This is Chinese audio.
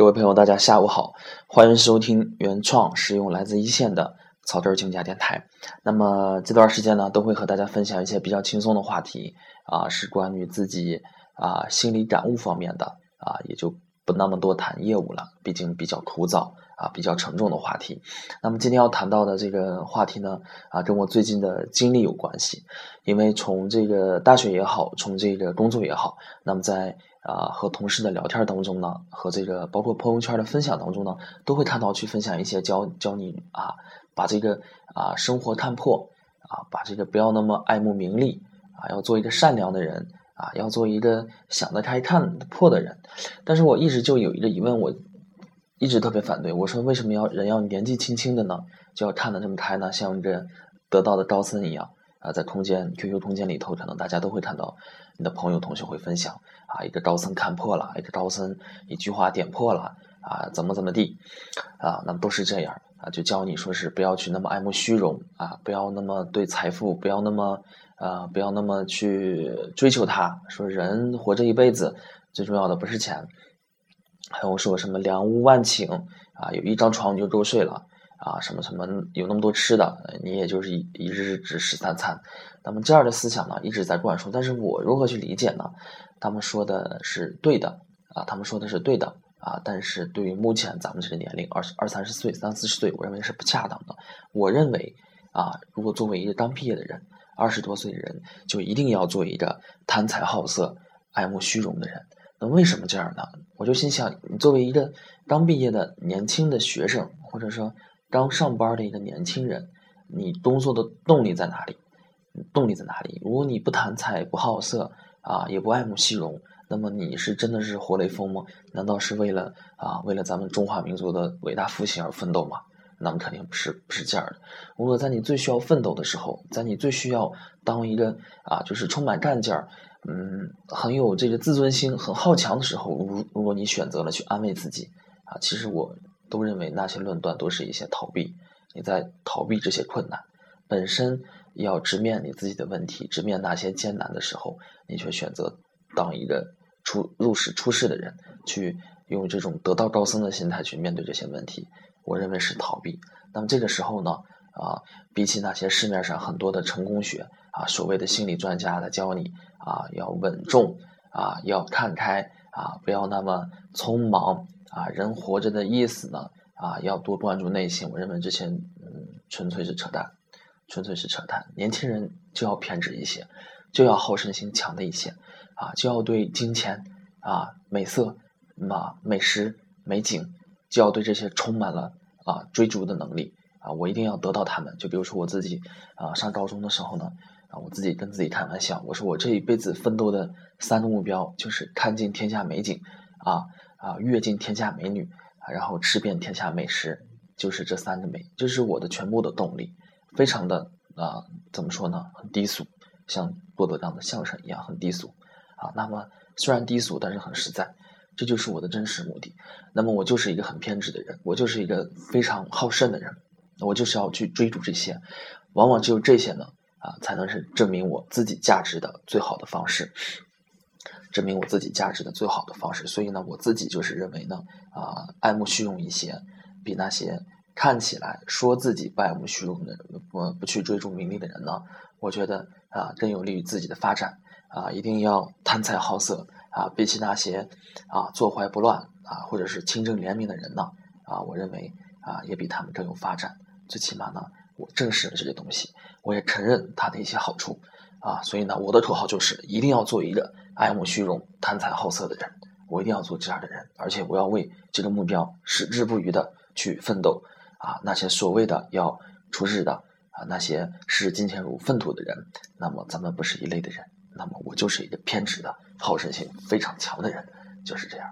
各位朋友，大家下午好，欢迎收听原创使用来自一线的草根竞价电台。那么这段时间呢，都会和大家分享一些比较轻松的话题啊，是关于自己啊心理感悟方面的啊，也就不那么多谈业务了，毕竟比较枯燥啊，比较沉重的话题。那么今天要谈到的这个话题呢，啊，跟我最近的经历有关系，因为从这个大学也好，从这个工作也好，那么在啊，和同事的聊天当中呢，和这个包括朋友圈的分享当中呢，都会谈到去分享一些教教你啊，把这个啊生活看破啊，把这个不要那么爱慕名利啊，要做一个善良的人啊，要做一个想得开看得破的人。但是我一直就有一个疑问，我一直特别反对。我说为什么要人要年纪轻轻的呢，就要看得这么开呢？像这得道的高僧一样。啊，在空间 QQ 空间里头，可能大家都会看到你的朋友同学会分享啊，一个高僧看破了，一个高僧一句话点破了啊，怎么怎么地啊，那么都是这样啊，就教你说是不要去那么爱慕虚荣啊，不要那么对财富，不要那么呃，不要那么去追求它。说人活这一辈子最重要的不是钱，还有说什么两屋万顷啊，有一张床你就够睡了。啊，什么什么有那么多吃的，你也就是一一日只食三餐。那么这样的思想呢，一直在灌输。但是我如何去理解呢？他们说的是对的啊，他们说的是对的啊。但是对于目前咱们这个年龄，二二三十岁、三四十岁，我认为是不恰当的。我认为啊，如果作为一个刚毕业的人，二十多岁的人，就一定要做一个贪财好色、爱慕虚荣的人。那为什么这样呢？我就心想，你作为一个刚毕业的年轻的学生，或者说。刚上班的一个年轻人，你工作的动力在哪里？动力在哪里？如果你不贪财不好色啊，也不爱慕虚荣，那么你是真的是活雷锋吗？难道是为了啊，为了咱们中华民族的伟大复兴而奋斗吗？那么肯定不是，不是这样的。如果在你最需要奋斗的时候，在你最需要当一个啊，就是充满干劲儿，嗯，很有这个自尊心、很好强的时候，如如果你选择了去安慰自己啊，其实我。都认为那些论断都是一些逃避，你在逃避这些困难。本身要直面你自己的问题，直面那些艰难的时候，你却选择当一个出入世出世的人，去用这种得道高僧的心态去面对这些问题。我认为是逃避。那么这个时候呢，啊，比起那些市面上很多的成功学啊，所谓的心理专家来教你啊，要稳重啊，要看开啊，不要那么匆忙。啊，人活着的意思呢？啊，要多关注内心。我认为这些，嗯，纯粹是扯淡，纯粹是扯淡。年轻人就要偏执一些，就要好胜心强的一些，啊，就要对金钱、啊美色、嘛美食、美景，就要对这些充满了啊追逐的能力。啊，我一定要得到他们。就比如说我自己，啊，上高中的时候呢，啊，我自己跟自己开玩笑，我说我这一辈子奋斗的三个目标就是看尽天下美景，啊。啊，阅尽天下美女，然后吃遍天下美食，就是这三个美，就是我的全部的动力，非常的啊，怎么说呢？很低俗，像郭德纲的相声一样很低俗啊。那么虽然低俗，但是很实在，这就是我的真实目的。那么我就是一个很偏执的人，我就是一个非常好胜的人，我就是要去追逐这些，往往只有这些呢，啊，才能是证明我自己价值的最好的方式。证明我自己价值的最好的方式，所以呢，我自己就是认为呢，啊，爱慕虚荣一些，比那些看起来说自己不爱慕虚荣的，不不去追逐名利的人呢，我觉得啊，更有利于自己的发展啊，一定要贪财好色啊，比起那些啊坐怀不乱啊，或者是清正廉明的人呢，啊，我认为啊，也比他们更有发展。最起码呢，我正视了这些东西，我也承认它的一些好处。啊，所以呢，我的口号就是一定要做一个爱慕虚荣、贪财好色的人，我一定要做这样的人，而且我要为这个目标矢志不渝的去奋斗。啊，那些所谓的要出世的啊，那些视金钱如粪土的人，那么咱们不是一类的人，那么我就是一个偏执的好胜心非常强的人，就是这样。